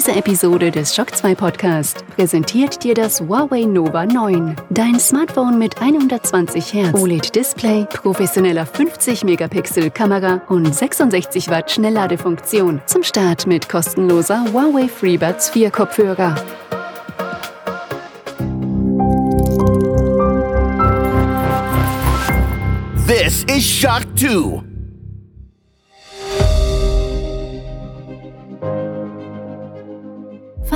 Diese Episode des Shock 2 Podcast präsentiert dir das Huawei Nova 9. Dein Smartphone mit 120 Hertz OLED-Display, professioneller 50-Megapixel Kamera und 66 Watt Schnellladefunktion. Zum Start mit kostenloser Huawei FreeBuds 4 Kopfhörer. This is Shock 2.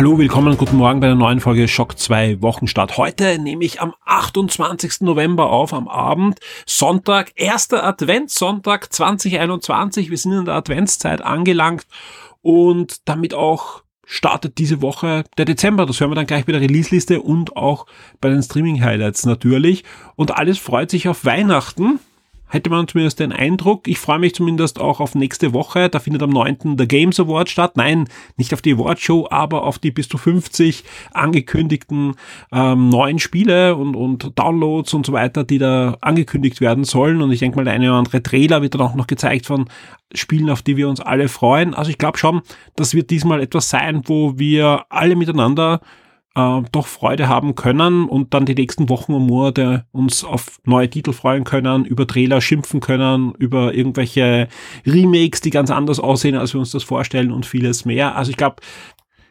Hallo, willkommen, guten Morgen bei der neuen Folge Schock 2 Wochenstart. Heute nehme ich am 28. November auf, am Abend, Sonntag, erster Adventssonntag 2021. Wir sind in der Adventszeit angelangt und damit auch startet diese Woche der Dezember. Das hören wir dann gleich bei der Release-Liste und auch bei den Streaming-Highlights natürlich. Und alles freut sich auf Weihnachten hätte man zumindest den Eindruck. Ich freue mich zumindest auch auf nächste Woche. Da findet am 9. der Games Award statt. Nein, nicht auf die Awardshow, aber auf die bis zu 50 angekündigten ähm, neuen Spiele und, und Downloads und so weiter, die da angekündigt werden sollen. Und ich denke mal, der eine oder andere Trailer wird dann auch noch gezeigt von Spielen, auf die wir uns alle freuen. Also ich glaube schon, das wird diesmal etwas sein, wo wir alle miteinander äh, doch Freude haben können und dann die nächsten Wochen und Monate uns auf neue Titel freuen können, über Trailer schimpfen können, über irgendwelche Remakes, die ganz anders aussehen, als wir uns das vorstellen und vieles mehr. Also ich glaube,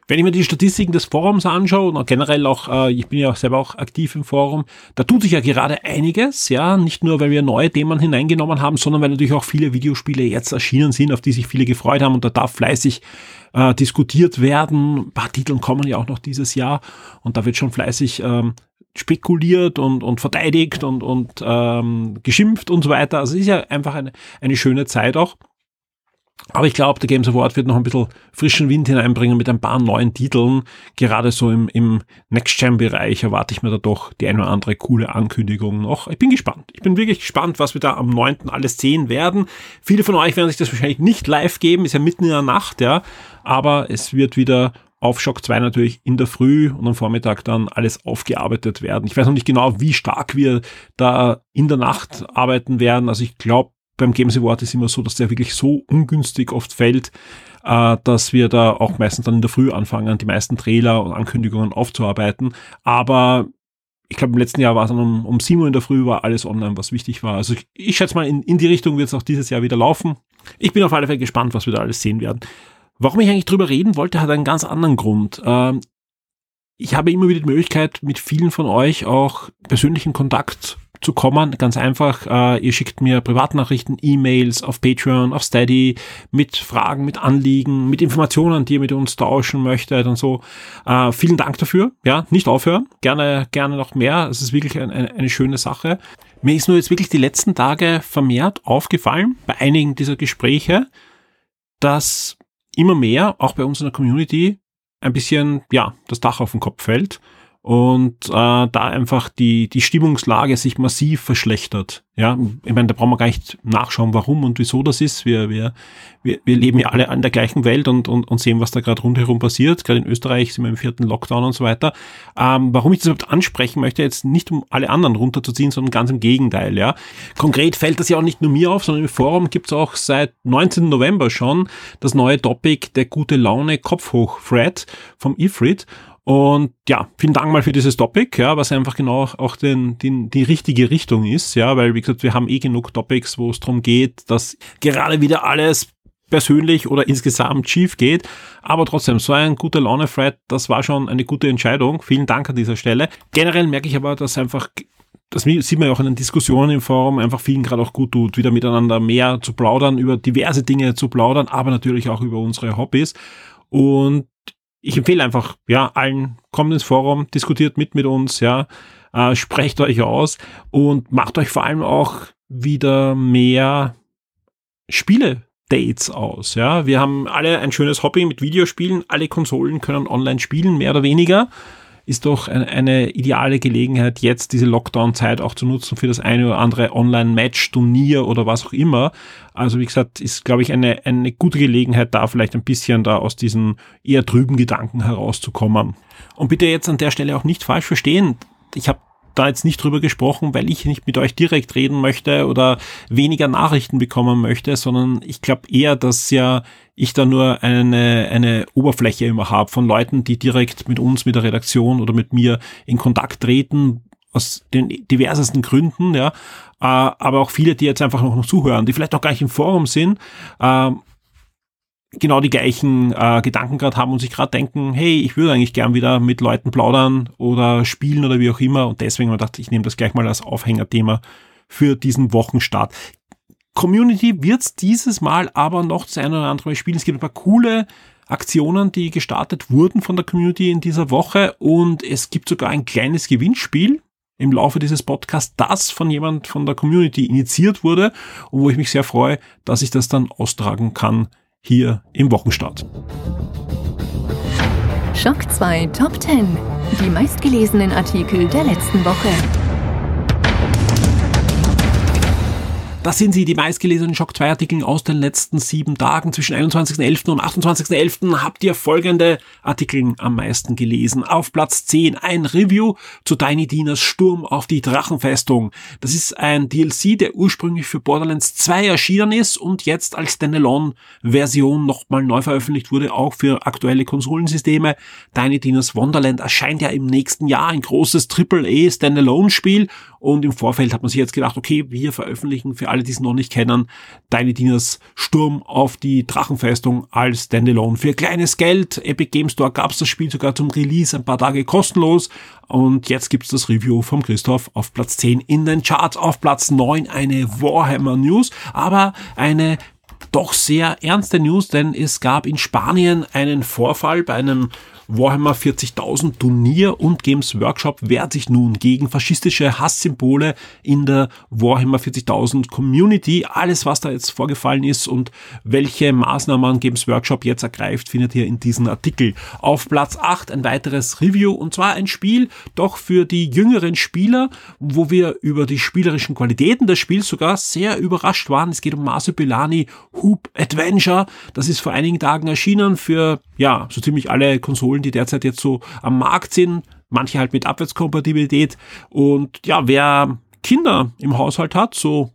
wenn ich mir die Statistiken des Forums anschaue und generell auch, äh, ich bin ja selber auch aktiv im Forum, da tut sich ja gerade einiges, ja, nicht nur, weil wir neue Themen hineingenommen haben, sondern weil natürlich auch viele Videospiele jetzt erschienen sind, auf die sich viele gefreut haben und da darf fleißig äh, diskutiert werden. Ein paar Titel kommen ja auch noch dieses Jahr und da wird schon fleißig ähm, spekuliert und, und verteidigt und, und ähm, geschimpft und so weiter. Also es ist ja einfach eine, eine schöne Zeit auch. Aber ich glaube, der Games Award wird noch ein bisschen frischen Wind hineinbringen mit ein paar neuen Titeln. Gerade so im, im Next-Gen-Bereich erwarte ich mir da doch die eine oder andere coole Ankündigung noch. Ich bin gespannt. Ich bin wirklich gespannt, was wir da am 9. alles sehen werden. Viele von euch werden sich das wahrscheinlich nicht live geben, ist ja mitten in der Nacht, ja. Aber es wird wieder auf Shock 2 natürlich in der Früh und am Vormittag dann alles aufgearbeitet werden. Ich weiß noch nicht genau, wie stark wir da in der Nacht arbeiten werden. Also ich glaube, beim Games Award ist immer so, dass der wirklich so ungünstig oft fällt, äh, dass wir da auch meistens dann in der Früh anfangen, die meisten Trailer und Ankündigungen aufzuarbeiten. Aber ich glaube, im letzten Jahr war es dann um, um 7 Uhr in der Früh, war alles online, was wichtig war. Also ich, ich schätze mal, in, in die Richtung wird es auch dieses Jahr wieder laufen. Ich bin auf alle Fälle gespannt, was wir da alles sehen werden. Warum ich eigentlich drüber reden wollte, hat einen ganz anderen Grund. Ähm, ich habe immer wieder die Möglichkeit, mit vielen von euch auch persönlichen Kontakt zu kommen. Ganz einfach, äh, ihr schickt mir Privatnachrichten, E-Mails auf Patreon, auf Steady mit Fragen, mit Anliegen, mit Informationen, die ihr mit uns tauschen möchtet und so. Äh, vielen Dank dafür. Ja, nicht aufhören. Gerne, gerne noch mehr. Es ist wirklich ein, eine, eine schöne Sache. Mir ist nur jetzt wirklich die letzten Tage vermehrt aufgefallen bei einigen dieser Gespräche, dass immer mehr, auch bei uns in der Community, ein bisschen, ja, das Dach auf den Kopf fällt und äh, da einfach die, die Stimmungslage sich massiv verschlechtert. Ja, ich meine, da brauchen wir gar nicht nachschauen, warum und wieso das ist. Wir, wir, wir, wir leben ja alle in der gleichen Welt und, und, und sehen, was da gerade rundherum passiert. Gerade in Österreich sind wir im vierten Lockdown und so weiter. Ähm, warum ich das überhaupt ansprechen möchte, jetzt nicht um alle anderen runterzuziehen, sondern ganz im Gegenteil. Ja, Konkret fällt das ja auch nicht nur mir auf, sondern im Forum gibt es auch seit 19. November schon das neue Topic der gute Laune Kopfhoch-Thread vom Ifrit. Und ja, vielen Dank mal für dieses Topic, ja, was einfach genau auch den, den, die richtige Richtung ist, ja, weil wie gesagt, wir haben eh genug Topics, wo es darum geht, dass gerade wieder alles persönlich oder insgesamt schief geht. Aber trotzdem, so ein guter Laune-Thread, das war schon eine gute Entscheidung. Vielen Dank an dieser Stelle. Generell merke ich aber, dass einfach das sieht man ja auch in den Diskussionen im Forum, einfach vielen gerade auch gut tut, wieder miteinander mehr zu plaudern, über diverse Dinge zu plaudern, aber natürlich auch über unsere Hobbys. Und ich empfehle einfach, ja, allen, kommt ins Forum, diskutiert mit mit uns, ja, äh, sprecht euch aus und macht euch vor allem auch wieder mehr Spiele-Dates aus, ja. Wir haben alle ein schönes Hobby mit Videospielen, alle Konsolen können online spielen, mehr oder weniger. Ist doch eine, ideale Gelegenheit, jetzt diese Lockdown-Zeit auch zu nutzen für das eine oder andere Online-Match, Turnier oder was auch immer. Also wie gesagt, ist, glaube ich, eine, eine gute Gelegenheit, da vielleicht ein bisschen da aus diesen eher trüben Gedanken herauszukommen. Und bitte jetzt an der Stelle auch nicht falsch verstehen. Ich habe da jetzt nicht drüber gesprochen, weil ich nicht mit euch direkt reden möchte oder weniger Nachrichten bekommen möchte, sondern ich glaube eher, dass ja ich da nur eine, eine Oberfläche immer habe von Leuten, die direkt mit uns, mit der Redaktion oder mit mir in Kontakt treten, aus den diversesten Gründen, ja, äh, aber auch viele, die jetzt einfach noch, noch zuhören, die vielleicht auch gar nicht im Forum sind, äh, genau die gleichen äh, Gedanken gerade haben und sich gerade denken, hey, ich würde eigentlich gern wieder mit Leuten plaudern oder spielen oder wie auch immer. Und deswegen habe ich gedacht, ich nehme das gleich mal als Aufhängerthema für diesen Wochenstart. Community wird dieses Mal aber noch das eine oder andere spielen. Es gibt ein paar coole Aktionen, die gestartet wurden von der Community in dieser Woche und es gibt sogar ein kleines Gewinnspiel im Laufe dieses Podcasts, das von jemand von der Community initiiert wurde und wo ich mich sehr freue, dass ich das dann austragen kann hier im Wochenstart. Schock 2 Top 10. Die meistgelesenen Artikel der letzten Woche. Das sind sie, die meistgelesenen Shock 2 Artikel aus den letzten sieben Tagen. Zwischen 21.11. und 28.11. habt ihr folgende Artikel am meisten gelesen. Auf Platz 10 ein Review zu Tiny Dinas Sturm auf die Drachenfestung. Das ist ein DLC, der ursprünglich für Borderlands 2 erschienen ist und jetzt als Standalone-Version nochmal neu veröffentlicht wurde, auch für aktuelle Konsolensysteme. Tiny Dinas Wonderland erscheint ja im nächsten Jahr ein großes AAA Standalone-Spiel und im Vorfeld hat man sich jetzt gedacht, okay, wir veröffentlichen für alle, die es noch nicht kennen, Tiny Dinas Sturm auf die Drachenfestung als Standalone für kleines Geld. Epic Game Store gab es das Spiel sogar zum Release ein paar Tage kostenlos. Und jetzt gibt's das Review vom Christoph auf Platz 10 in den Charts. Auf Platz 9 eine Warhammer News, aber eine doch sehr ernste News, denn es gab in Spanien einen Vorfall bei einem Warhammer 40.000 Turnier und Games Workshop wehrt sich nun gegen faschistische Hasssymbole in der Warhammer 40.000 Community. Alles, was da jetzt vorgefallen ist und welche Maßnahmen Games Workshop jetzt ergreift, findet ihr in diesem Artikel. Auf Platz 8 ein weiteres Review und zwar ein Spiel doch für die jüngeren Spieler, wo wir über die spielerischen Qualitäten des Spiels sogar sehr überrascht waren. Es geht um Masopilani Hoop Adventure. Das ist vor einigen Tagen erschienen für, ja, so ziemlich alle Konsolen Konsolen, die derzeit jetzt so am Markt sind, manche halt mit Abwärtskompatibilität. Und ja, wer Kinder im Haushalt hat, so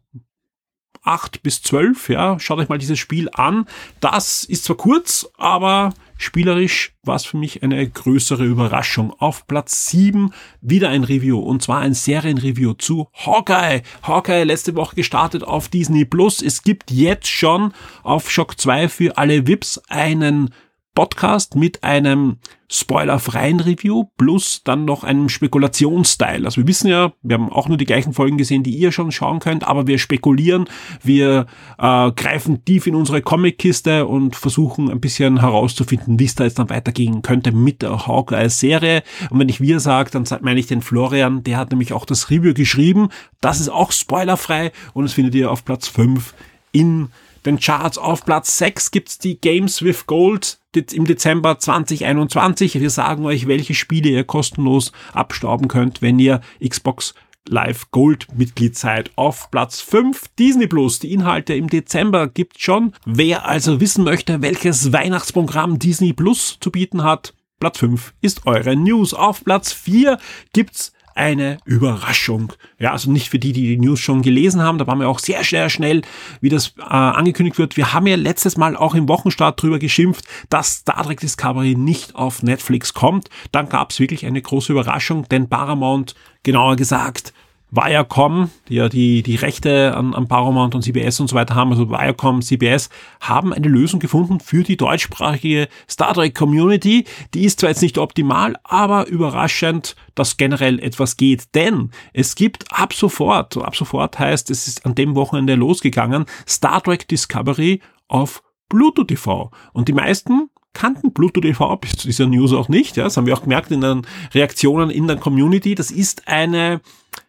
acht bis zwölf, ja, schaut euch mal dieses Spiel an. Das ist zwar kurz, aber spielerisch war es für mich eine größere Überraschung. Auf Platz sieben wieder ein Review und zwar ein Serienreview zu Hawkeye. Hawkeye letzte Woche gestartet auf Disney Plus. Es gibt jetzt schon auf Shock 2 für alle VIPs einen Podcast mit einem spoilerfreien Review plus dann noch einem Spekulationsstyle. Also wir wissen ja, wir haben auch nur die gleichen Folgen gesehen, die ihr schon schauen könnt, aber wir spekulieren, wir äh, greifen tief in unsere Comic-Kiste und versuchen ein bisschen herauszufinden, wie es da jetzt dann weitergehen könnte mit der Hawkeye-Serie. Und wenn ich wir sage, dann meine ich den Florian, der hat nämlich auch das Review geschrieben. Das ist auch spoilerfrei und das findet ihr auf Platz 5 in den Charts. Auf Platz 6 gibt's die Games with Gold im Dezember 2021. Wir sagen euch, welche Spiele ihr kostenlos abstauben könnt, wenn ihr Xbox Live Gold Mitglied seid. Auf Platz 5 Disney Plus. Die Inhalte im Dezember gibt schon. Wer also wissen möchte, welches Weihnachtsprogramm Disney Plus zu bieten hat, Platz 5 ist eure News. Auf Platz 4 gibt's eine Überraschung. Ja, also nicht für die, die die News schon gelesen haben, da waren wir auch sehr, sehr schnell, wie das äh, angekündigt wird. Wir haben ja letztes Mal auch im Wochenstart drüber geschimpft, dass Star Trek Discovery nicht auf Netflix kommt. Dann gab es wirklich eine große Überraschung, denn Paramount, genauer gesagt, Viacom, die ja die, die Rechte an, an Paramount und CBS und so weiter haben, also Viacom, CBS, haben eine Lösung gefunden für die deutschsprachige Star Trek Community. Die ist zwar jetzt nicht optimal, aber überraschend, dass generell etwas geht. Denn es gibt ab sofort, ab sofort heißt, es ist an dem Wochenende losgegangen, Star Trek Discovery auf Pluto TV. Und die meisten kannten Pluto TV bis zu dieser News auch nicht. Ja, das haben wir auch gemerkt in den Reaktionen in der Community. Das ist eine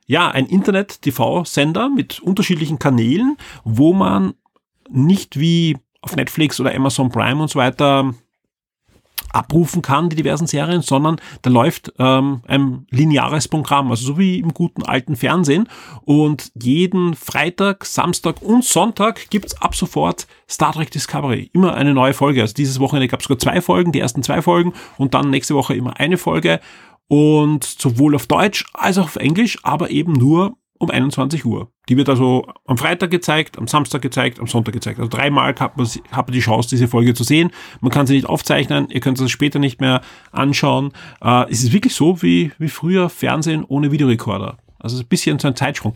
ja, ein Internet-TV-Sender mit unterschiedlichen Kanälen, wo man nicht wie auf Netflix oder Amazon Prime und so weiter abrufen kann, die diversen Serien, sondern da läuft ähm, ein lineares Programm, also so wie im guten alten Fernsehen. Und jeden Freitag, Samstag und Sonntag gibt's ab sofort Star Trek Discovery. Immer eine neue Folge. Also dieses Wochenende gab's sogar zwei Folgen, die ersten zwei Folgen und dann nächste Woche immer eine Folge. Und sowohl auf Deutsch als auch auf Englisch, aber eben nur um 21 Uhr. Die wird also am Freitag gezeigt, am Samstag gezeigt, am Sonntag gezeigt. Also dreimal hat man, hat man die Chance, diese Folge zu sehen. Man kann sie nicht aufzeichnen, ihr könnt sie später nicht mehr anschauen. Äh, es ist wirklich so wie, wie früher Fernsehen ohne Videorekorder. Also ein bisschen so ein Zeitsprung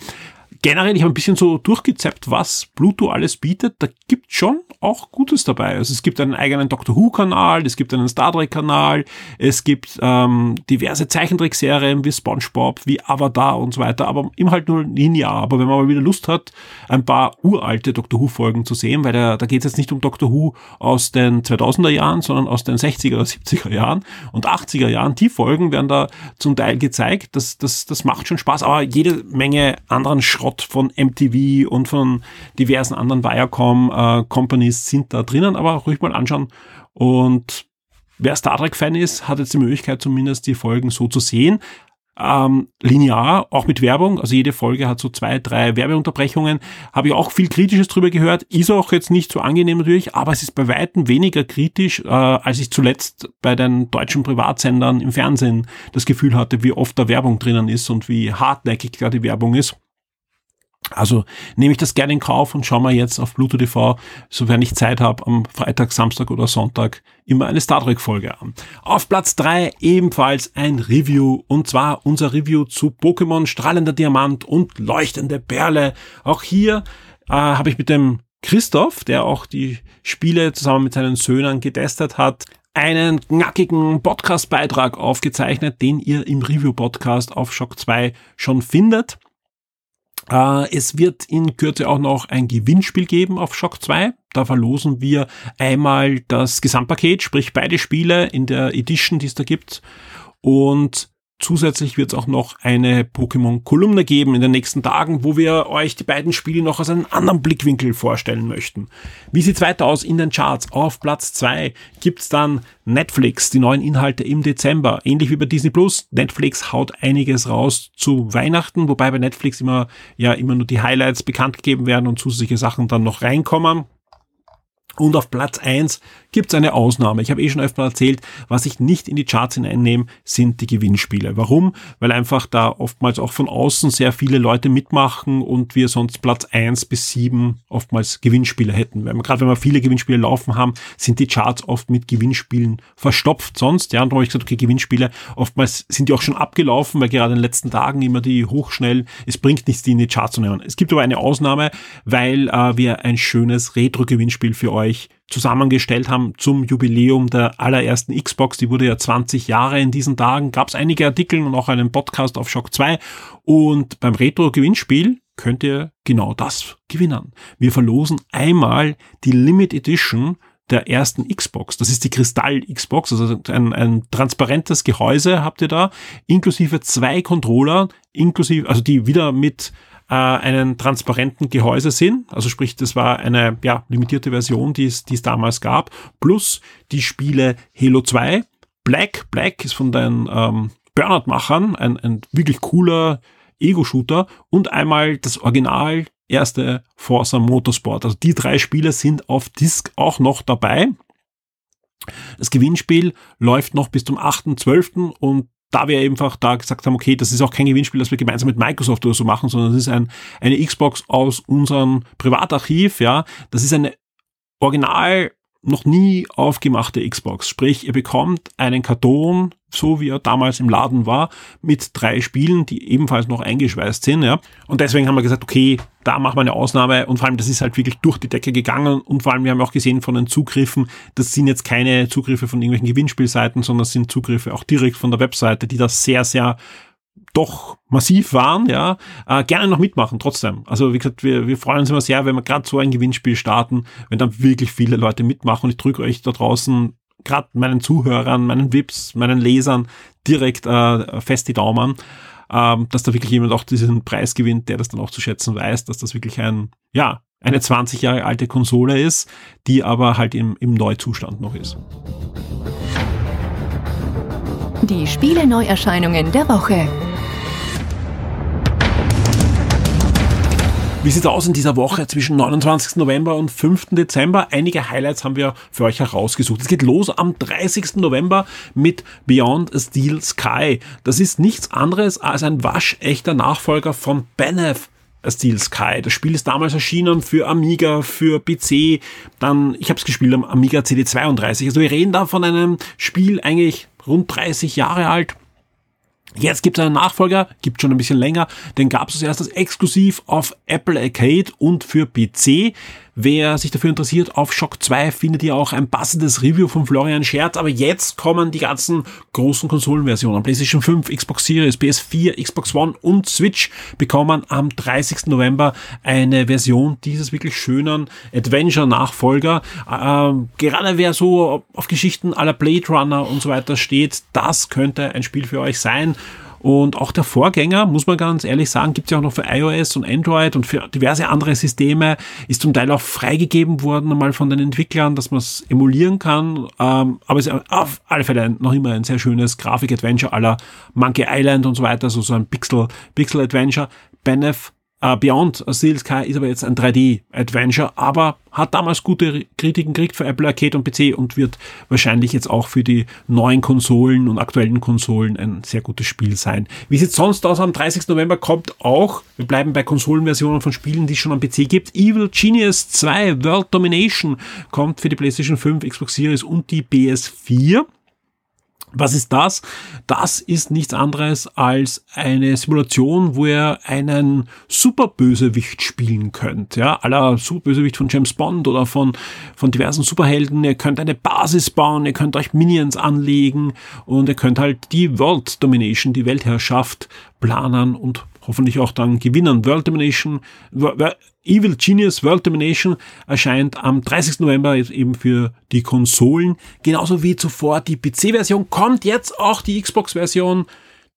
generell, ich habe ein bisschen so durchgezappt, was Pluto alles bietet. Da gibt schon auch Gutes dabei. Also es gibt einen eigenen Doctor Who-Kanal, es gibt einen Star Trek-Kanal, es gibt ähm, diverse Zeichentrickserien wie SpongeBob, wie Avatar und so weiter, aber immer halt nur linear. Aber wenn man mal wieder Lust hat, ein paar uralte Doctor Who-Folgen zu sehen, weil da, da geht es jetzt nicht um Doctor Who aus den 2000er Jahren, sondern aus den 60er oder 70er Jahren und 80er Jahren. Die Folgen werden da zum Teil gezeigt. Das, das, das macht schon Spaß, aber jede Menge anderen Schrott Schrott von MTV und von diversen anderen Viacom äh, sind da drinnen, aber ruhig mal anschauen. Und wer Star Trek Fan ist, hat jetzt die Möglichkeit zumindest die Folgen so zu sehen. Ähm, linear, auch mit Werbung. Also jede Folge hat so zwei, drei Werbeunterbrechungen. Habe ich auch viel Kritisches drüber gehört. Ist auch jetzt nicht so angenehm natürlich, aber es ist bei weitem weniger kritisch, äh, als ich zuletzt bei den deutschen Privatsendern im Fernsehen das Gefühl hatte, wie oft da Werbung drinnen ist und wie hartnäckig da die Werbung ist. Also nehme ich das gerne in Kauf und schaue mir jetzt auf Bluetooth TV, sofern ich Zeit habe, am Freitag, Samstag oder Sonntag immer eine Star Trek Folge an. Auf Platz drei ebenfalls ein Review und zwar unser Review zu Pokémon Strahlender Diamant und Leuchtende Perle. Auch hier äh, habe ich mit dem Christoph, der auch die Spiele zusammen mit seinen Söhnen getestet hat, einen knackigen Podcast-Beitrag aufgezeichnet, den ihr im Review-Podcast auf Shock 2 schon findet. Äh, es wird in Kürze auch noch ein Gewinnspiel geben auf Shock 2. Da verlosen wir einmal das Gesamtpaket, sprich beide Spiele in der Edition, die es da gibt. Und Zusätzlich wird es auch noch eine Pokémon-Kolumne geben in den nächsten Tagen, wo wir euch die beiden Spiele noch aus einem anderen Blickwinkel vorstellen möchten. Wie sieht's weiter aus in den Charts? Auf Platz zwei gibt's dann Netflix, die neuen Inhalte im Dezember. Ähnlich wie bei Disney Plus. Netflix haut einiges raus zu Weihnachten, wobei bei Netflix immer, ja, immer nur die Highlights bekannt gegeben werden und zusätzliche Sachen dann noch reinkommen. Und auf Platz eins gibt es eine Ausnahme. Ich habe eh schon öfter erzählt, was ich nicht in die Charts hineinnehme, sind die Gewinnspiele. Warum? Weil einfach da oftmals auch von außen sehr viele Leute mitmachen und wir sonst Platz eins bis sieben oftmals Gewinnspiele hätten. Gerade wenn wir viele Gewinnspiele laufen haben, sind die Charts oft mit Gewinnspielen verstopft sonst. Ja, und da habe ich gesagt, okay, Gewinnspiele, oftmals sind die auch schon abgelaufen, weil gerade in den letzten Tagen immer die hochschnell, es bringt nichts, die in die Charts zu nehmen. Es gibt aber eine Ausnahme, weil äh, wir ein schönes Retro-Gewinnspiel für euch euch zusammengestellt haben zum Jubiläum der allerersten Xbox. Die wurde ja 20 Jahre in diesen Tagen. Gab es einige Artikel und auch einen Podcast auf Shock 2. Und beim Retro-Gewinnspiel könnt ihr genau das gewinnen. Wir verlosen einmal die Limit Edition der ersten Xbox. Das ist die Kristall Xbox, also ein, ein transparentes Gehäuse habt ihr da, inklusive zwei Controller, inklusive, also die wieder mit äh, einen transparenten Gehäuse sind. Also sprich, das war eine ja, limitierte Version, die es, die es damals gab. Plus die Spiele Halo 2. Black, Black ist von den ähm, Burnout-Machern ein, ein wirklich cooler Ego-Shooter und einmal das Original erste Forza Motorsport. Also die drei Spiele sind auf Disk auch noch dabei. Das Gewinnspiel läuft noch bis zum 8.12. und da wir einfach da gesagt haben, okay, das ist auch kein Gewinnspiel, das wir gemeinsam mit Microsoft oder so machen, sondern das ist ein, eine Xbox aus unserem Privatarchiv, ja. Das ist eine original noch nie aufgemachte Xbox. Sprich, ihr bekommt einen Karton, so wie er damals im Laden war, mit drei Spielen, die ebenfalls noch eingeschweißt sind, ja. Und deswegen haben wir gesagt, okay, da machen wir eine Ausnahme und vor allem, das ist halt wirklich durch die Decke gegangen und vor allem, wir haben auch gesehen von den Zugriffen, das sind jetzt keine Zugriffe von irgendwelchen Gewinnspielseiten, sondern das sind Zugriffe auch direkt von der Webseite, die das sehr, sehr doch massiv waren, ja, äh, gerne noch mitmachen trotzdem. Also wie gesagt, wir, wir freuen uns immer sehr, wenn wir gerade so ein Gewinnspiel starten, wenn dann wirklich viele Leute mitmachen. Und ich drücke euch da draußen, gerade meinen Zuhörern, meinen Vips, meinen Lesern direkt äh, fest die Daumen, ähm, dass da wirklich jemand auch diesen Preis gewinnt, der das dann auch zu schätzen weiß, dass das wirklich ein, ja, eine 20 Jahre alte Konsole ist, die aber halt im, im Neuzustand noch ist. Die Spiele-Neuerscheinungen der Woche. Wie sieht's aus in dieser Woche zwischen 29. November und 5. Dezember? Einige Highlights haben wir für euch herausgesucht. Es geht los am 30. November mit Beyond a Steel Sky. Das ist nichts anderes als ein waschechter Nachfolger von Benef. A Steel Sky. Das Spiel ist damals erschienen für Amiga, für PC, dann, ich habe es gespielt am Amiga CD32. Also wir reden da von einem Spiel eigentlich rund 30 Jahre alt, Jetzt gibt es einen Nachfolger, gibt schon ein bisschen länger, den gab es als erstes exklusiv auf Apple Arcade und für PC. Wer sich dafür interessiert, auf Shock 2 findet ihr auch ein passendes Review von Florian Scherz. Aber jetzt kommen die ganzen großen Konsolenversionen. PlayStation 5, Xbox Series, PS4, Xbox One und Switch bekommen am 30. November eine Version dieses wirklich schönen Adventure-Nachfolger. Ähm, gerade wer so auf Geschichten aller Blade Runner und so weiter steht, das könnte ein Spiel für euch sein. Und auch der Vorgänger, muss man ganz ehrlich sagen, gibt es ja auch noch für iOS und Android und für diverse andere Systeme, ist zum Teil auch freigegeben worden, einmal von den Entwicklern, dass man es emulieren kann. Ähm, aber es ist auf alle Fälle noch immer ein sehr schönes Grafik-Adventure aller Monkey Island und so weiter, so, so ein Pixel, Pixel-Adventure. Benef Uh, Beyond Steel Sky ist aber jetzt ein 3D-Adventure, aber hat damals gute Kritiken gekriegt für Apple Arcade und PC und wird wahrscheinlich jetzt auch für die neuen Konsolen und aktuellen Konsolen ein sehr gutes Spiel sein. Wie sieht sonst aus? Am 30. November kommt auch, wir bleiben bei Konsolenversionen von Spielen, die es schon am PC gibt, Evil Genius 2 World Domination kommt für die PlayStation 5, Xbox Series und die PS4. Was ist das? Das ist nichts anderes als eine Simulation, wo ihr einen Superbösewicht spielen könnt. Ja, aller Superbösewicht von James Bond oder von, von diversen Superhelden. Ihr könnt eine Basis bauen, ihr könnt euch Minions anlegen und ihr könnt halt die World Domination, die Weltherrschaft planen und hoffentlich auch dann gewinnen. World Domination, Evil Genius World Domination erscheint am 30. November eben für die Konsolen. Genauso wie zuvor die PC-Version kommt jetzt auch die Xbox-Version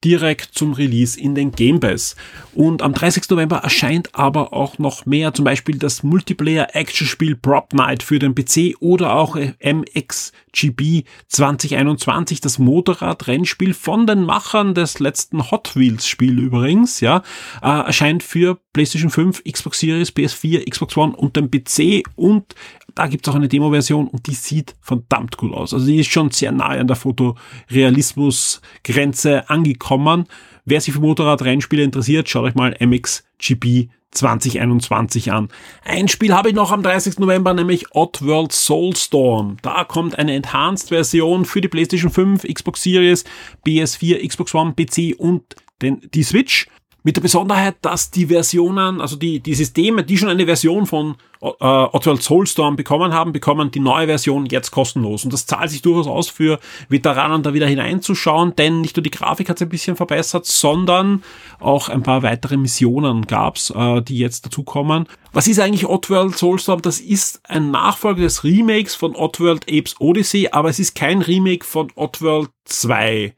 direkt zum Release in den Game Pass. Und am 30. November erscheint aber auch noch mehr, zum Beispiel das Multiplayer-Action-Spiel Prop Night für den PC oder auch MXGB 2021, das Motorrad-Rennspiel von den Machern des letzten Hot Wheels-Spiel übrigens, ja, äh, erscheint für PlayStation 5, Xbox Series, PS4, Xbox One und den PC und da gibt's auch eine Demo-Version und die sieht verdammt gut aus. Also die ist schon sehr nahe an der Fotorealismus-Grenze angekommen. Wer sich für Motorradrennspiele interessiert, schaut euch mal MXGP 2021 an. Ein Spiel habe ich noch am 30. November, nämlich Oddworld Soulstorm. Da kommt eine Enhanced-Version für die PlayStation 5, Xbox Series, PS4, Xbox One, PC und den, die Switch. Mit der Besonderheit, dass die Versionen, also die, die Systeme, die schon eine Version von äh, Oddworld Soulstorm bekommen haben, bekommen die neue Version jetzt kostenlos. Und das zahlt sich durchaus aus für Veteranen da wieder hineinzuschauen, denn nicht nur die Grafik hat sich ein bisschen verbessert, sondern auch ein paar weitere Missionen gab's, äh, die jetzt dazukommen. Was ist eigentlich Oddworld Soulstorm? Das ist ein Nachfolger des Remakes von Oddworld Apes Odyssey, aber es ist kein Remake von Oddworld 2.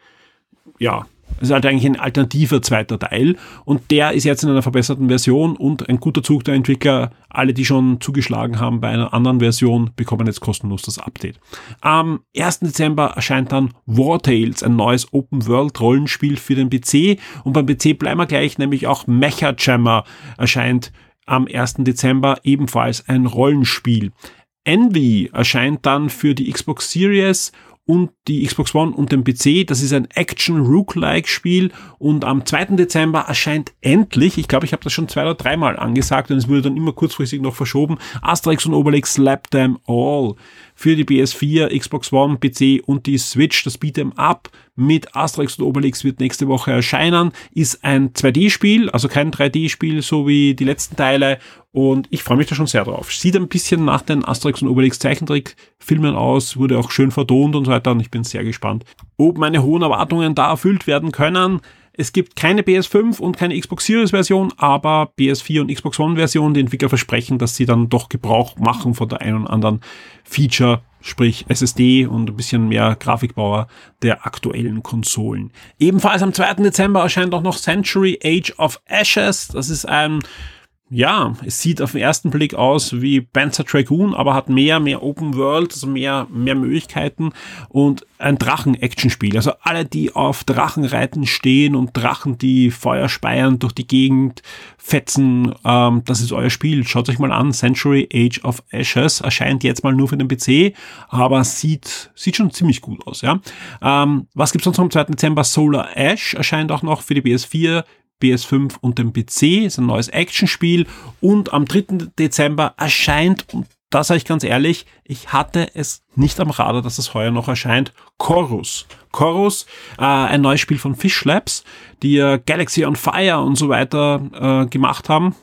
Ja, das ist halt eigentlich ein alternativer zweiter Teil und der ist jetzt in einer verbesserten Version und ein guter Zug der Entwickler. Alle, die schon zugeschlagen haben bei einer anderen Version, bekommen jetzt kostenlos das Update. Am 1. Dezember erscheint dann War Tales, ein neues Open-World-Rollenspiel für den PC und beim PC bleiben wir gleich, nämlich auch Mecha Jammer erscheint am 1. Dezember ebenfalls ein Rollenspiel. Envy erscheint dann für die Xbox Series und die Xbox One und den PC. Das ist ein Action-Rook-like-Spiel und am 2. Dezember erscheint endlich, ich glaube, ich habe das schon zwei oder dreimal angesagt und es wurde dann immer kurzfristig noch verschoben, Asterix und Obelix Slap Them All für die PS4, Xbox One, PC und die Switch. Das Beat'em Up mit Asterix und Obelix wird nächste Woche erscheinen. Ist ein 2D-Spiel, also kein 3D-Spiel, so wie die letzten Teile. Und ich freue mich da schon sehr drauf. Sieht ein bisschen nach den Asterix und Obelix Zeichentrickfilmen aus, wurde auch schön vertont und so weiter. Und ich bin sehr gespannt, ob meine hohen Erwartungen da erfüllt werden können. Es gibt keine PS5 und keine Xbox Series Version, aber PS4 und Xbox One Version. Die Entwickler versprechen, dass sie dann doch Gebrauch machen von der einen oder anderen Feature, sprich SSD und ein bisschen mehr Grafikbauer der aktuellen Konsolen. Ebenfalls am 2. Dezember erscheint auch noch Century Age of Ashes. Das ist ein ja, es sieht auf den ersten Blick aus wie Panzer Dragoon, aber hat mehr, mehr Open World, also mehr, mehr Möglichkeiten und ein Drachen-Action-Spiel. Also alle, die auf Drachenreiten stehen und Drachen, die Feuer speiern, durch die Gegend fetzen, ähm, das ist euer Spiel. Schaut euch mal an. Century Age of Ashes erscheint jetzt mal nur für den PC, aber sieht, sieht schon ziemlich gut aus, ja. Ähm, was gibt's sonst noch am 2. Dezember? Solar Ash erscheint auch noch für die PS4, PS5 und dem PC. Ist ein neues Actionspiel. Und am 3. Dezember erscheint, und da sage ich ganz ehrlich, ich hatte es nicht am Radar, dass es heuer noch erscheint, Chorus. Chorus, äh, ein neues Spiel von Fish Labs, die ja Galaxy on Fire und so weiter äh, gemacht haben.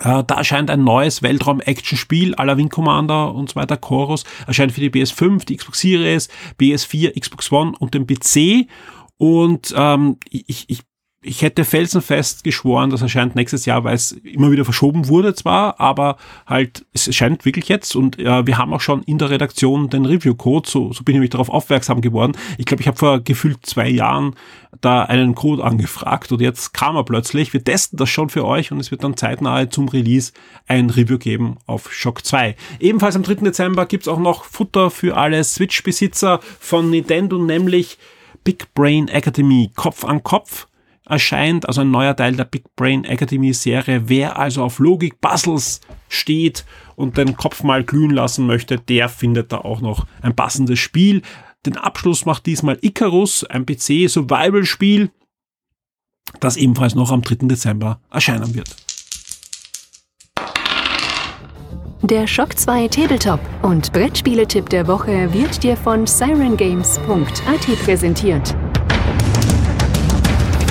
Äh, da erscheint ein neues Weltraum-Action-Spiel à la Wing Commander und so weiter. Chorus erscheint für die PS5, die Xbox Series, PS4, Xbox One und den PC. Und ähm, ich, ich ich hätte felsenfest geschworen, das erscheint nächstes Jahr, weil es immer wieder verschoben wurde zwar, aber halt, es erscheint wirklich jetzt und äh, wir haben auch schon in der Redaktion den Review-Code, so, so bin ich nämlich darauf aufmerksam geworden. Ich glaube, ich habe vor gefühlt zwei Jahren da einen Code angefragt und jetzt kam er plötzlich. Wir testen das schon für euch und es wird dann zeitnah zum Release ein Review geben auf Shock 2. Ebenfalls am 3. Dezember gibt's auch noch Futter für alle Switch-Besitzer von Nintendo, nämlich Big Brain Academy Kopf an Kopf erscheint, also ein neuer Teil der Big Brain Academy Serie. Wer also auf Logik Puzzles steht und den Kopf mal glühen lassen möchte, der findet da auch noch ein passendes Spiel. Den Abschluss macht diesmal Icarus, ein PC Survival Spiel, das ebenfalls noch am 3. Dezember erscheinen wird. Der Shock 2 Tabletop und Brettspieletipp der Woche wird dir von sirengames.at präsentiert.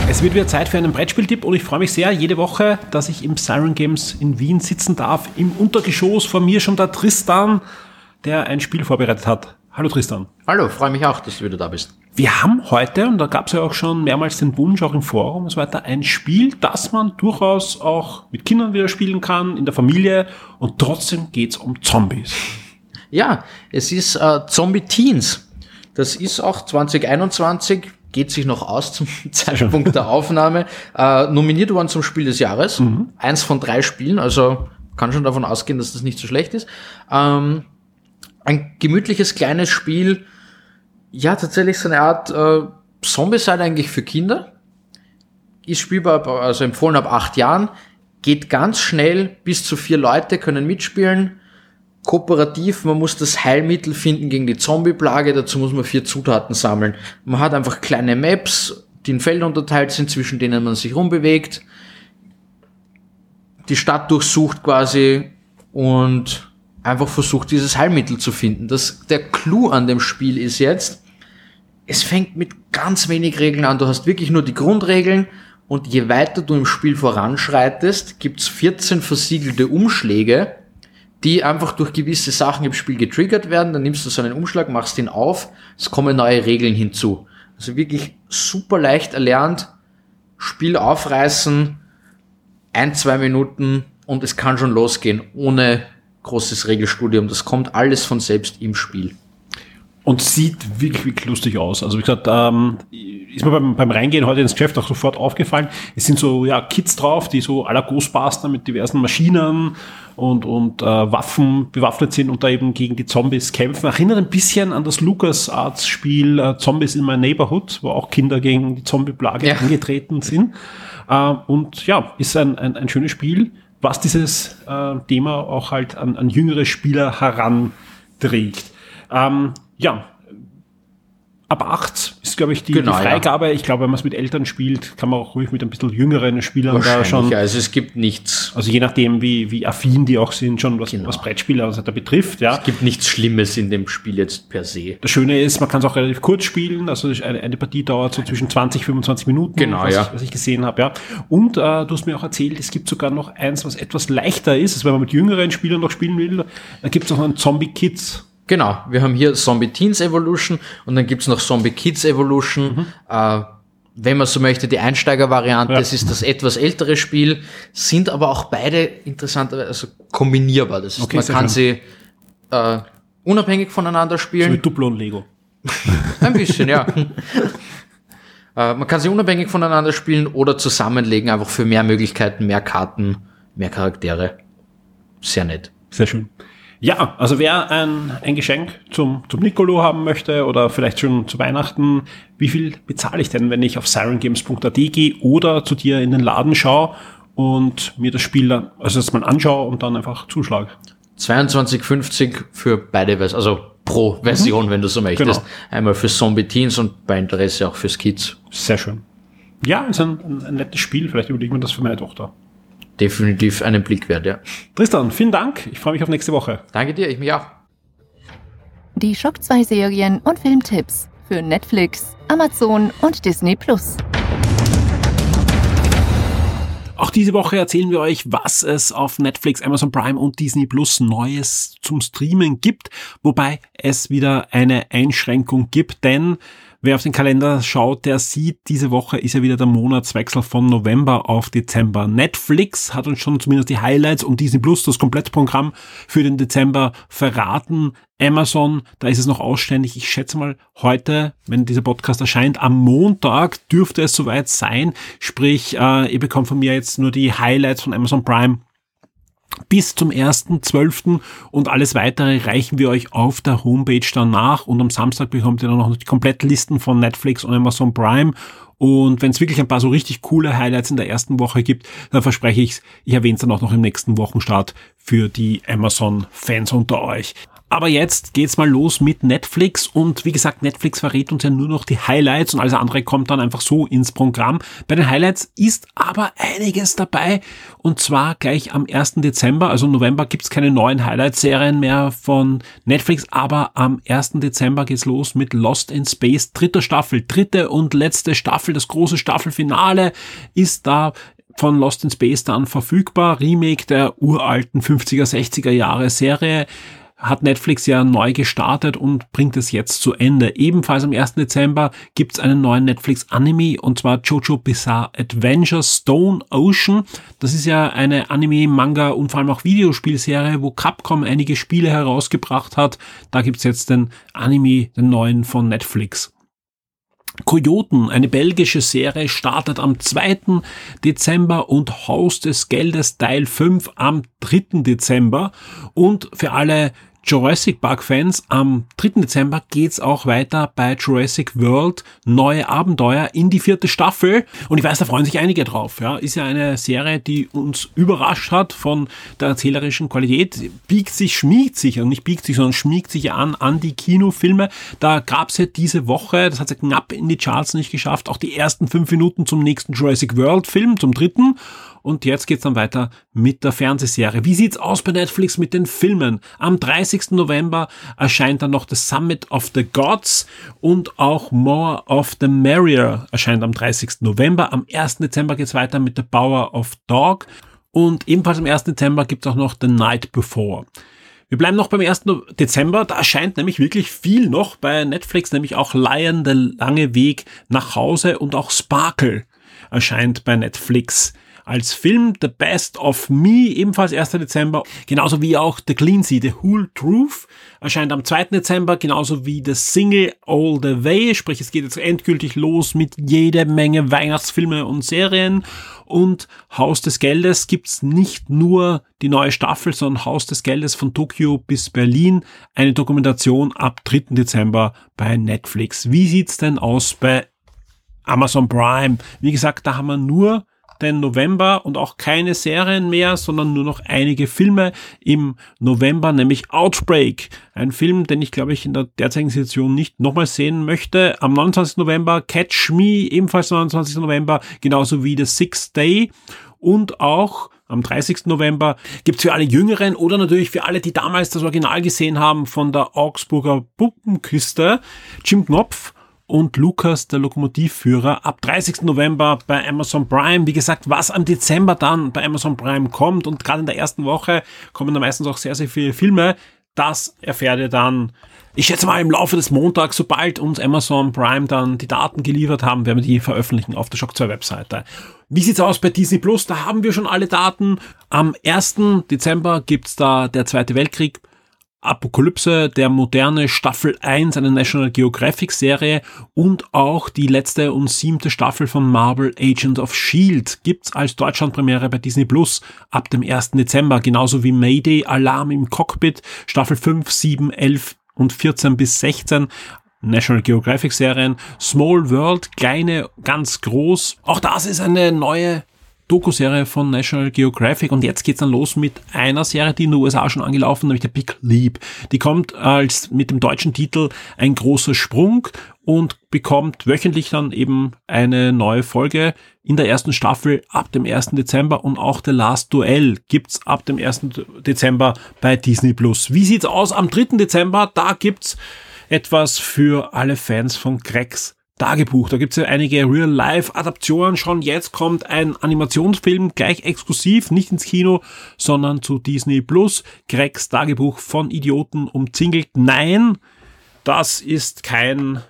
Es wird wieder Zeit für einen Brettspieltipp und ich freue mich sehr jede Woche, dass ich im Siren Games in Wien sitzen darf. Im Untergeschoss vor mir schon der Tristan, der ein Spiel vorbereitet hat. Hallo Tristan. Hallo, freue mich auch, dass du wieder da bist. Wir haben heute, und da gab es ja auch schon mehrmals den Wunsch, auch im Forum und so weiter, ein Spiel, das man durchaus auch mit Kindern wieder spielen kann, in der Familie und trotzdem geht es um Zombies. Ja, es ist äh, Zombie Teens. Das ist auch 2021 geht sich noch aus zum Zeitpunkt der Aufnahme. Äh, nominiert worden zum Spiel des Jahres. Mhm. Eins von drei Spielen, also kann schon davon ausgehen, dass das nicht so schlecht ist. Ähm, ein gemütliches kleines Spiel, ja, tatsächlich so eine Art äh, Zombie-Side eigentlich für Kinder. Ist spielbar, also empfohlen ab acht Jahren. Geht ganz schnell, bis zu vier Leute können mitspielen kooperativ, man muss das Heilmittel finden gegen die Zombie-Plage, dazu muss man vier Zutaten sammeln. Man hat einfach kleine Maps, die in Felder unterteilt sind, zwischen denen man sich rumbewegt, die Stadt durchsucht quasi und einfach versucht, dieses Heilmittel zu finden. Das, der Clou an dem Spiel ist jetzt, es fängt mit ganz wenig Regeln an. Du hast wirklich nur die Grundregeln und je weiter du im Spiel voranschreitest, gibt's 14 versiegelte Umschläge, die einfach durch gewisse Sachen im Spiel getriggert werden. Dann nimmst du so einen Umschlag, machst ihn auf, es kommen neue Regeln hinzu. Also wirklich super leicht erlernt, Spiel aufreißen, ein, zwei Minuten und es kann schon losgehen, ohne großes Regelstudium. Das kommt alles von selbst im Spiel. Und sieht wirklich, wirklich lustig aus. Also wie gesagt, ähm, ist mir beim, beim Reingehen heute ins Geschäft auch sofort aufgefallen. Es sind so ja, Kits drauf, die so aller Ghostbuster mit diversen Maschinen und, und äh, Waffen bewaffnet sind und da eben gegen die Zombies kämpfen. Erinnert ein bisschen an das LucasArts-Spiel äh, Zombies in My Neighborhood, wo auch Kinder gegen die Zombie-Plage ja. angetreten sind. Äh, und ja, ist ein, ein, ein schönes Spiel, was dieses äh, Thema auch halt an, an jüngere Spieler heranträgt. Ähm, ja, ab acht ist, glaube ich, die, genau, die Freigabe. Ja. Ich glaube, wenn man es mit Eltern spielt, kann man auch ruhig mit ein bisschen jüngeren Spielern da schon. Also es gibt nichts. Also je nachdem, wie, wie affin die auch sind, schon was, genau. was Brettspieler also da betrifft. Ja. Es gibt nichts Schlimmes in dem Spiel jetzt per se. Das Schöne ist, man kann es auch relativ kurz spielen. Also eine, eine Partie dauert so zwischen 20, 25 Minuten, genau, was, ja. ich, was ich gesehen habe. Ja. Und äh, du hast mir auch erzählt, es gibt sogar noch eins, was etwas leichter ist. Also wenn man mit jüngeren Spielern noch spielen will, da gibt es auch einen Zombie Kids. Genau, wir haben hier Zombie Teens Evolution und dann gibt's noch Zombie Kids Evolution. Mhm. Äh, wenn man so möchte, die Einsteigervariante, ja. das ist das etwas ältere Spiel, sind aber auch beide interessant, also kombinierbar. Das ist, okay, man kann schön. sie äh, unabhängig voneinander spielen. So wie Duplo und Lego. Ein bisschen, ja. äh, man kann sie unabhängig voneinander spielen oder zusammenlegen, einfach für mehr Möglichkeiten, mehr Karten, mehr Charaktere. Sehr nett. Sehr schön. Ja, also wer ein, ein Geschenk zum, zum Nicolo haben möchte oder vielleicht schon zu Weihnachten, wie viel bezahle ich denn, wenn ich auf sirengames.at gehe oder zu dir in den Laden schaue und mir das Spiel dann, also das mal anschaue und dann einfach zuschlage? 22,50 für beide Versionen, also pro Version, mhm. wenn du so möchtest. Genau. Einmal für Zombie Teens und bei Interesse auch für Kids. Sehr schön. Ja, ist ein, ein, ein nettes Spiel. Vielleicht überlege ich mir das für meine Tochter. Definitiv einen Blick wert, ja. Tristan, vielen Dank. Ich freue mich auf nächste Woche. Danke dir, ich mich auch. Die Schock 2 Serien und Filmtipps für Netflix, Amazon und Disney Plus. Auch diese Woche erzählen wir euch, was es auf Netflix, Amazon Prime und Disney Plus Neues zum Streamen gibt, wobei es wieder eine Einschränkung gibt, denn Wer auf den Kalender schaut, der sieht, diese Woche ist ja wieder der Monatswechsel von November auf Dezember. Netflix hat uns schon zumindest die Highlights und Disney Plus, das Komplettprogramm für den Dezember verraten. Amazon, da ist es noch ausständig. Ich schätze mal, heute, wenn dieser Podcast erscheint, am Montag dürfte es soweit sein. Sprich, äh, ihr bekommt von mir jetzt nur die Highlights von Amazon Prime bis zum 1.12. und alles weitere reichen wir euch auf der Homepage danach und am Samstag bekommt ihr dann noch die Komplettlisten von Netflix und Amazon Prime und wenn es wirklich ein paar so richtig coole Highlights in der ersten Woche gibt, dann verspreche ich's, ich erwähne es dann auch noch im nächsten Wochenstart für die Amazon-Fans unter euch. Aber jetzt geht's mal los mit Netflix und wie gesagt, Netflix verrät uns ja nur noch die Highlights und alles andere kommt dann einfach so ins Programm. Bei den Highlights ist aber einiges dabei und zwar gleich am 1. Dezember, also November gibt's keine neuen Highlight-Serien mehr von Netflix, aber am 1. Dezember geht's los mit Lost in Space, dritte Staffel, dritte und letzte Staffel, das große Staffelfinale ist da von Lost in Space dann verfügbar. Remake der uralten 50er, 60er Jahre Serie hat Netflix ja neu gestartet und bringt es jetzt zu Ende. Ebenfalls am 1. Dezember gibt es einen neuen Netflix-Anime und zwar Jojo Bizarre Adventure Stone Ocean. Das ist ja eine Anime, Manga und vor allem auch Videospielserie, wo Capcom einige Spiele herausgebracht hat. Da gibt's jetzt den Anime, den neuen von Netflix. Kojoten, eine belgische Serie, startet am 2. Dezember und Haus des Geldes Teil 5 am 3. Dezember. Und für alle Jurassic Park Fans, am 3. Dezember geht's auch weiter bei Jurassic World neue Abenteuer in die vierte Staffel und ich weiß, da freuen sich einige drauf. Ja, ist ja eine Serie, die uns überrascht hat von der erzählerischen Qualität, biegt sich, schmiegt sich und nicht biegt sich, sondern schmiegt sich an an die Kinofilme. Da gab's ja diese Woche, das hat ja knapp in die Charts nicht geschafft, auch die ersten fünf Minuten zum nächsten Jurassic World Film, zum dritten und jetzt geht's dann weiter mit der Fernsehserie. Wie sieht's aus bei Netflix mit den Filmen? Am 30. November erscheint dann noch The Summit of the Gods und auch More of the Merrier erscheint am 30. November. Am 1. Dezember geht's weiter mit The Power of Dog und ebenfalls am 1. Dezember gibt's auch noch The Night Before. Wir bleiben noch beim 1. Dezember. Da erscheint nämlich wirklich viel noch bei Netflix, nämlich auch Lion, der lange Weg nach Hause und auch Sparkle erscheint bei Netflix als Film The Best of Me, ebenfalls 1. Dezember, genauso wie auch The Clean Sea, The Whole Truth, erscheint am 2. Dezember, genauso wie The Single All the Way, sprich es geht jetzt endgültig los mit jede Menge Weihnachtsfilme und Serien und Haus des Geldes gibt's nicht nur die neue Staffel, sondern Haus des Geldes von Tokio bis Berlin, eine Dokumentation ab 3. Dezember bei Netflix. Wie sieht's denn aus bei Amazon Prime? Wie gesagt, da haben wir nur den November und auch keine Serien mehr, sondern nur noch einige Filme im November, nämlich Outbreak. Ein Film, den ich glaube ich in der derzeitigen Situation nicht nochmal sehen möchte. Am 29. November Catch Me, ebenfalls 29. November, genauso wie The Sixth Day und auch am 30. November gibt's für alle Jüngeren oder natürlich für alle, die damals das Original gesehen haben von der Augsburger Puppenküste, Jim Knopf und Lukas, der Lokomotivführer, ab 30. November bei Amazon Prime. Wie gesagt, was am Dezember dann bei Amazon Prime kommt und gerade in der ersten Woche kommen da meistens auch sehr, sehr viele Filme. Das erfährt ihr dann, ich schätze mal im Laufe des Montags, sobald uns Amazon Prime dann die Daten geliefert haben, werden wir die veröffentlichen auf der Shock 2 Webseite. Wie sieht's aus bei Disney Plus? Da haben wir schon alle Daten. Am 1. Dezember gibt's da der Zweite Weltkrieg Apokalypse, der moderne Staffel 1 einer National Geographic Serie und auch die letzte und siebte Staffel von Marvel Agent of Shield gibt's als Deutschlandpremiere bei Disney Plus ab dem 1. Dezember, genauso wie Mayday, Alarm im Cockpit, Staffel 5, 7, 11 und 14 bis 16 National Geographic Serien, Small World, kleine, ganz groß. Auch das ist eine neue Doku-Serie von National Geographic und jetzt geht's dann los mit einer Serie, die in den USA schon angelaufen, nämlich der Big Leap. Die kommt als mit dem deutschen Titel Ein großer Sprung und bekommt wöchentlich dann eben eine neue Folge in der ersten Staffel ab dem 1. Dezember und auch The Last Duell gibt's ab dem 1. Dezember bei Disney Plus. Wie sieht's aus am 3. Dezember? Da gibt's etwas für alle Fans von Gregs Tagebuch. Da gibt es ja einige Real-Life-Adaptionen schon. Jetzt kommt ein Animationsfilm gleich exklusiv, nicht ins Kino, sondern zu Disney Plus. Gregs Tagebuch von Idioten umzingelt. Nein, das ist kein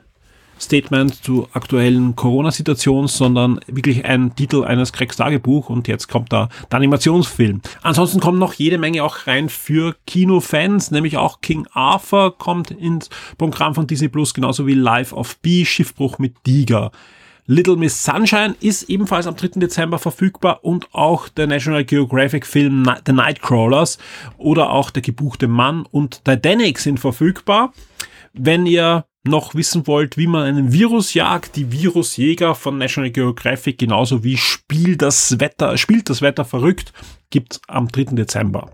Statement zur aktuellen Corona-Situation, sondern wirklich ein Titel eines Craigs Tagebuch und jetzt kommt da der Animationsfilm. Ansonsten kommen noch jede Menge auch rein für Kinofans, nämlich auch King Arthur kommt ins Programm von Disney Plus, genauso wie Life of B, Schiffbruch mit Tiger. Little Miss Sunshine ist ebenfalls am 3. Dezember verfügbar und auch der National Geographic Film The Nightcrawlers oder auch der gebuchte Mann und Titanic sind verfügbar. Wenn ihr noch wissen wollt, wie man einen Virus jagt, die Virusjäger von National Geographic, genauso wie Spiel das Wetter, spielt das Wetter verrückt, gibt's am 3. Dezember.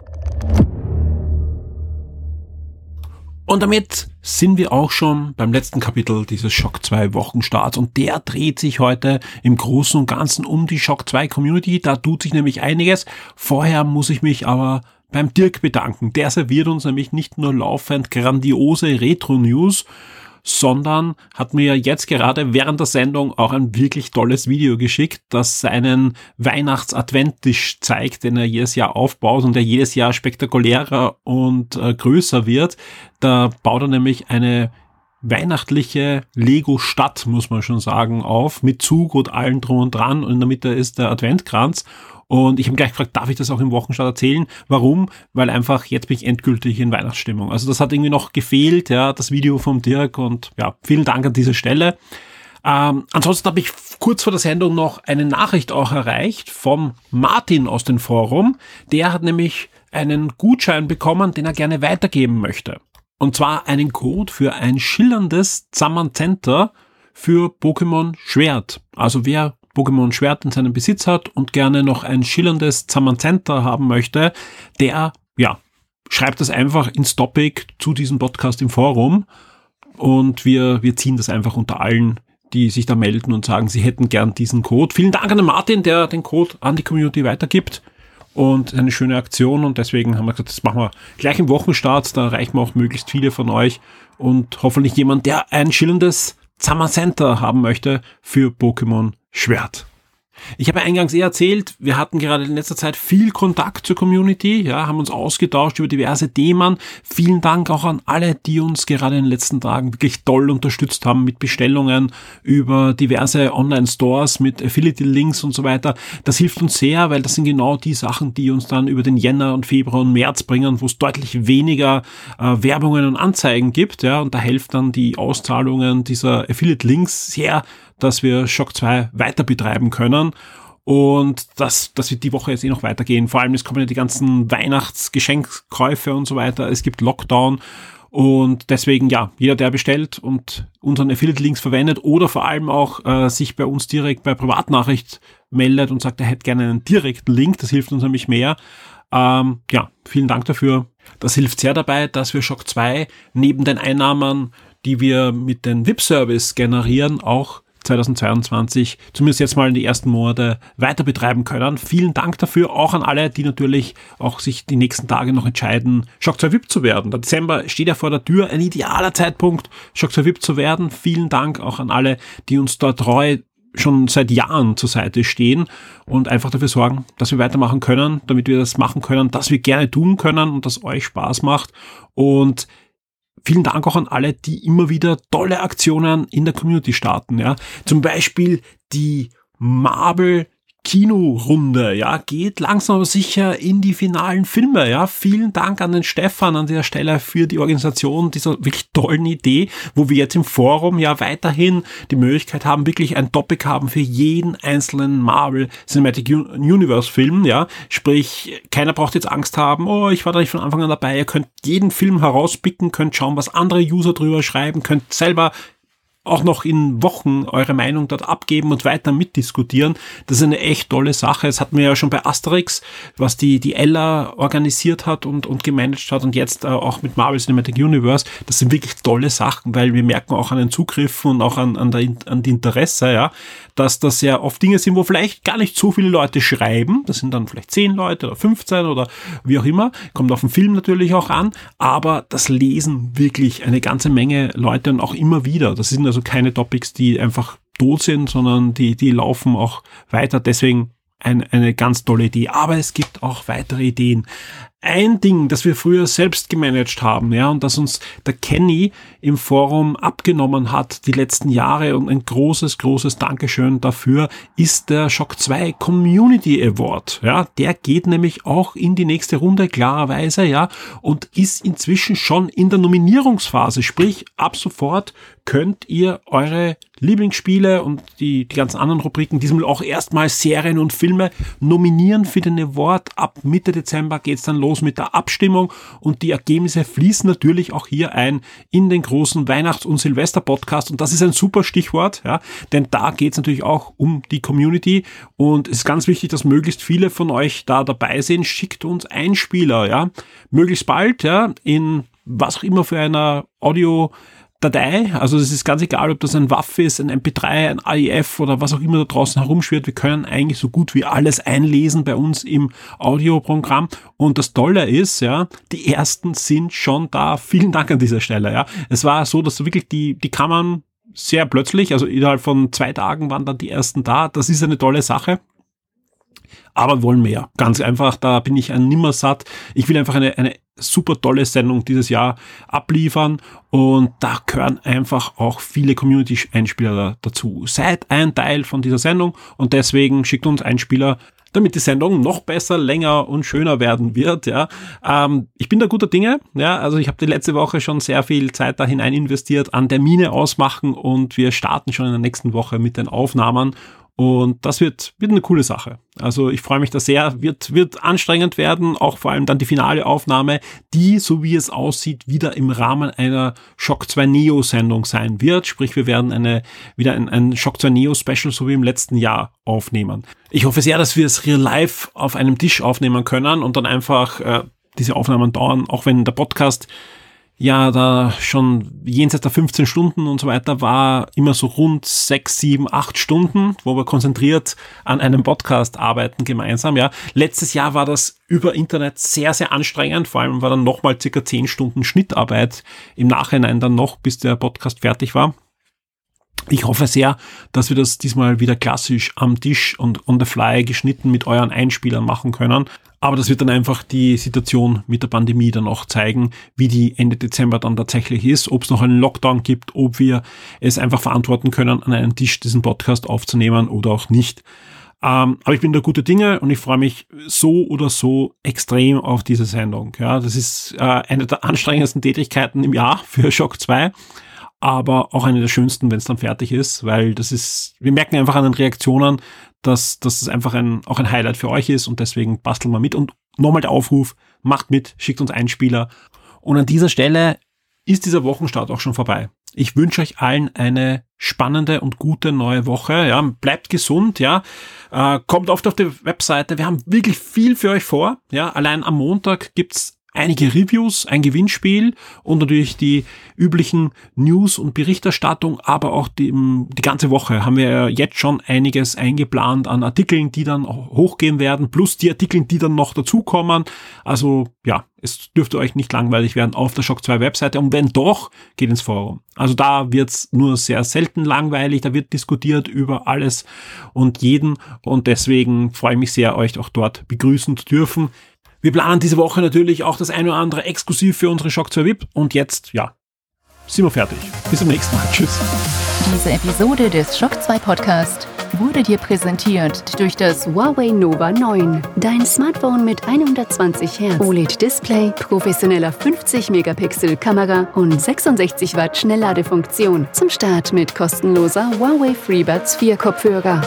Und damit sind wir auch schon beim letzten Kapitel dieses Shock 2 Wochenstarts und der dreht sich heute im Großen und Ganzen um die Shock 2 Community. Da tut sich nämlich einiges. Vorher muss ich mich aber beim Dirk bedanken. Der serviert uns nämlich nicht nur laufend grandiose Retro-News, sondern hat mir jetzt gerade während der Sendung auch ein wirklich tolles Video geschickt, das seinen Weihnachts-Adventtisch zeigt, den er jedes Jahr aufbaut und der jedes Jahr spektakulärer und äh, größer wird. Da baut er nämlich eine weihnachtliche Lego-Stadt, muss man schon sagen, auf, mit Zug und allem drum und dran und in der Mitte ist der Adventkranz und ich habe gleich gefragt, darf ich das auch im Wochenstart erzählen? Warum? Weil einfach jetzt bin ich endgültig in Weihnachtsstimmung. Also das hat irgendwie noch gefehlt, ja, das Video vom Dirk und ja, vielen Dank an dieser Stelle. Ähm, ansonsten habe ich kurz vor der Sendung noch eine Nachricht auch erreicht vom Martin aus dem Forum. Der hat nämlich einen Gutschein bekommen, den er gerne weitergeben möchte. Und zwar einen Code für ein schillerndes Zamazenta für Pokémon Schwert. Also wer Pokémon Schwert in seinem Besitz hat und gerne noch ein schillerndes Zamazenta haben möchte, der, ja, schreibt das einfach ins Topic zu diesem Podcast im Forum und wir, wir ziehen das einfach unter allen, die sich da melden und sagen, sie hätten gern diesen Code. Vielen Dank an den Martin, der den Code an die Community weitergibt und eine schöne Aktion und deswegen haben wir gesagt, das machen wir gleich im Wochenstart, da erreichen wir auch möglichst viele von euch und hoffentlich jemand, der ein schillerndes Zamazenta haben möchte für Pokémon Schwert. Ich habe eingangs eher erzählt, wir hatten gerade in letzter Zeit viel Kontakt zur Community, ja, haben uns ausgetauscht über diverse Themen. Vielen Dank auch an alle, die uns gerade in den letzten Tagen wirklich toll unterstützt haben mit Bestellungen über diverse Online-Stores, mit Affiliate-Links und so weiter. Das hilft uns sehr, weil das sind genau die Sachen, die uns dann über den Jänner und Februar und März bringen, wo es deutlich weniger äh, Werbungen und Anzeigen gibt, ja, und da hilft dann die Auszahlungen dieser Affiliate-Links sehr dass wir Shock 2 weiter betreiben können. Und das, das wird die Woche jetzt eh noch weitergehen. Vor allem, es kommen ja die ganzen Weihnachtsgeschenkkäufe und so weiter. Es gibt Lockdown. Und deswegen, ja, jeder, der bestellt und unseren Affiliate-Links verwendet oder vor allem auch äh, sich bei uns direkt bei Privatnachricht meldet und sagt, er hätte gerne einen direkten Link, das hilft uns nämlich mehr. Ähm, ja, vielen Dank dafür. Das hilft sehr dabei, dass wir Shock 2 neben den Einnahmen, die wir mit den VIP-Service generieren, auch 2022 zumindest jetzt mal in die ersten Monate weiter betreiben können. Vielen Dank dafür, auch an alle, die natürlich auch sich die nächsten Tage noch entscheiden, Shock 2 VIP zu werden. Der Dezember steht ja vor der Tür, ein idealer Zeitpunkt, Shock 2 VIP zu werden. Vielen Dank auch an alle, die uns da treu schon seit Jahren zur Seite stehen und einfach dafür sorgen, dass wir weitermachen können, damit wir das machen können, dass wir gerne tun können und das euch Spaß macht. Und vielen Dank auch an alle, die immer wieder tolle Aktionen in der Community starten. Ja. Zum Beispiel die Marvel Kinorunde, ja, geht langsam aber sicher in die finalen Filme, ja. Vielen Dank an den Stefan an dieser Stelle für die Organisation dieser wirklich tollen Idee, wo wir jetzt im Forum ja weiterhin die Möglichkeit haben, wirklich ein Topic haben für jeden einzelnen Marvel Cinematic Universe Film, ja. Sprich, keiner braucht jetzt Angst haben, oh, ich war da nicht von Anfang an dabei. Ihr könnt jeden Film herauspicken, könnt schauen, was andere User drüber schreiben, könnt selber auch noch in Wochen eure Meinung dort abgeben und weiter mitdiskutieren. Das ist eine echt tolle Sache. Es hatten wir ja schon bei Asterix, was die, die Ella organisiert hat und, und gemanagt hat und jetzt äh, auch mit Marvel Cinematic Universe. Das sind wirklich tolle Sachen, weil wir merken auch an den Zugriffen und auch an, an, der, an die Interesse, ja, dass das ja oft Dinge sind, wo vielleicht gar nicht so viele Leute schreiben. Das sind dann vielleicht 10 Leute oder 15 oder wie auch immer. Kommt auf den Film natürlich auch an. Aber das lesen wirklich eine ganze Menge Leute und auch immer wieder. Das sind also keine Topics, die einfach tot sind, sondern die, die laufen auch weiter. Deswegen ein, eine ganz tolle Idee. Aber es gibt auch weitere Ideen ein Ding, das wir früher selbst gemanagt haben, ja, und das uns der Kenny im Forum abgenommen hat die letzten Jahre und ein großes, großes Dankeschön dafür ist der Shock 2 Community Award, ja, der geht nämlich auch in die nächste Runde klarerweise, ja, und ist inzwischen schon in der Nominierungsphase, sprich ab sofort könnt ihr eure Lieblingsspiele und die, die ganzen anderen Rubriken, diesmal auch erstmal Serien und Filme nominieren für den Award. Ab Mitte Dezember geht's dann los mit der Abstimmung und die Ergebnisse fließen natürlich auch hier ein in den großen Weihnachts- und Silvester-Podcast und das ist ein super Stichwort, ja, denn da geht's natürlich auch um die Community und es ist ganz wichtig, dass möglichst viele von euch da dabei sind. Schickt uns Einspieler, ja, möglichst bald, ja, in was auch immer für einer Audio Datei, also es ist ganz egal, ob das ein WAF ist, ein MP3, ein AIF oder was auch immer da draußen herumschwirrt, wir können eigentlich so gut wie alles einlesen bei uns im Audioprogramm und das Tolle ist, ja, die ersten sind schon da. Vielen Dank an dieser Stelle, ja. Es war so, dass wirklich die, die man sehr plötzlich, also innerhalb von zwei Tagen waren dann die ersten da. Das ist eine tolle Sache aber wollen mehr. Ganz einfach, da bin ich ein Nimmersatt. Ich will einfach eine, eine super tolle Sendung dieses Jahr abliefern und da gehören einfach auch viele Community-Einspieler dazu. Seid ein Teil von dieser Sendung und deswegen schickt uns Einspieler damit die Sendung noch besser, länger und schöner werden wird. Ja, ähm, ich bin da guter Dinge. Ja, also ich habe die letzte Woche schon sehr viel Zeit da hinein investiert an Termine ausmachen und wir starten schon in der nächsten Woche mit den Aufnahmen und das wird, wird eine coole Sache. Also ich freue mich da sehr, wird, wird anstrengend werden, auch vor allem dann die finale Aufnahme, die, so wie es aussieht, wieder im Rahmen einer Shock 2 Neo Sendung sein wird. Sprich, wir werden eine, wieder ein, ein Shock 2 Neo Special, so wie im letzten Jahr, aufnehmen. Ich hoffe sehr, dass wir es real live auf einem Tisch aufnehmen können und dann einfach äh, diese Aufnahmen dauern, auch wenn der Podcast ja da schon jenseits der 15 Stunden und so weiter war, immer so rund 6, 7, 8 Stunden, wo wir konzentriert an einem Podcast arbeiten gemeinsam. Ja, letztes Jahr war das über Internet sehr, sehr anstrengend. Vor allem war dann nochmal circa 10 Stunden Schnittarbeit im Nachhinein dann noch, bis der Podcast fertig war. Ich hoffe sehr, dass wir das diesmal wieder klassisch am Tisch und on the fly geschnitten mit euren Einspielern machen können. Aber das wird dann einfach die Situation mit der Pandemie dann auch zeigen, wie die Ende Dezember dann tatsächlich ist, ob es noch einen Lockdown gibt, ob wir es einfach verantworten können, an einem Tisch diesen Podcast aufzunehmen oder auch nicht. Ähm, aber ich bin da gute Dinge und ich freue mich so oder so extrem auf diese Sendung. Ja, das ist äh, eine der anstrengendsten Tätigkeiten im Jahr für Shock 2 aber auch eine der schönsten, wenn es dann fertig ist, weil das ist, wir merken einfach an den Reaktionen, dass, dass das einfach ein, auch ein Highlight für euch ist und deswegen basteln wir mit und nochmal der Aufruf, macht mit, schickt uns Einspieler und an dieser Stelle ist dieser Wochenstart auch schon vorbei. Ich wünsche euch allen eine spannende und gute neue Woche. Ja, bleibt gesund. Ja, äh, kommt oft auf die Webseite. Wir haben wirklich viel für euch vor. Ja, allein am Montag gibt's einige Reviews, ein Gewinnspiel und natürlich die üblichen News und Berichterstattung, aber auch die, die ganze Woche haben wir jetzt schon einiges eingeplant an Artikeln, die dann hochgehen werden, plus die Artikel, die dann noch dazukommen. Also ja, es dürfte euch nicht langweilig werden auf der Shock 2 Webseite und wenn doch, geht ins Forum. Also da wird's nur sehr selten langweilig, da wird diskutiert über alles und jeden und deswegen freue ich mich sehr, euch auch dort begrüßen zu dürfen. Wir planen diese Woche natürlich auch das ein oder andere exklusiv für unsere Shock 2 VIP. Und jetzt, ja, sind wir fertig. Bis zum nächsten Mal. Tschüss. Diese Episode des Shock 2 Podcast wurde dir präsentiert durch das Huawei Nova 9. Dein Smartphone mit 120 Hertz OLED-Display, professioneller 50-Megapixel-Kamera und 66 Watt Schnellladefunktion. Zum Start mit kostenloser Huawei FreeBuds 4 Kopfhörer.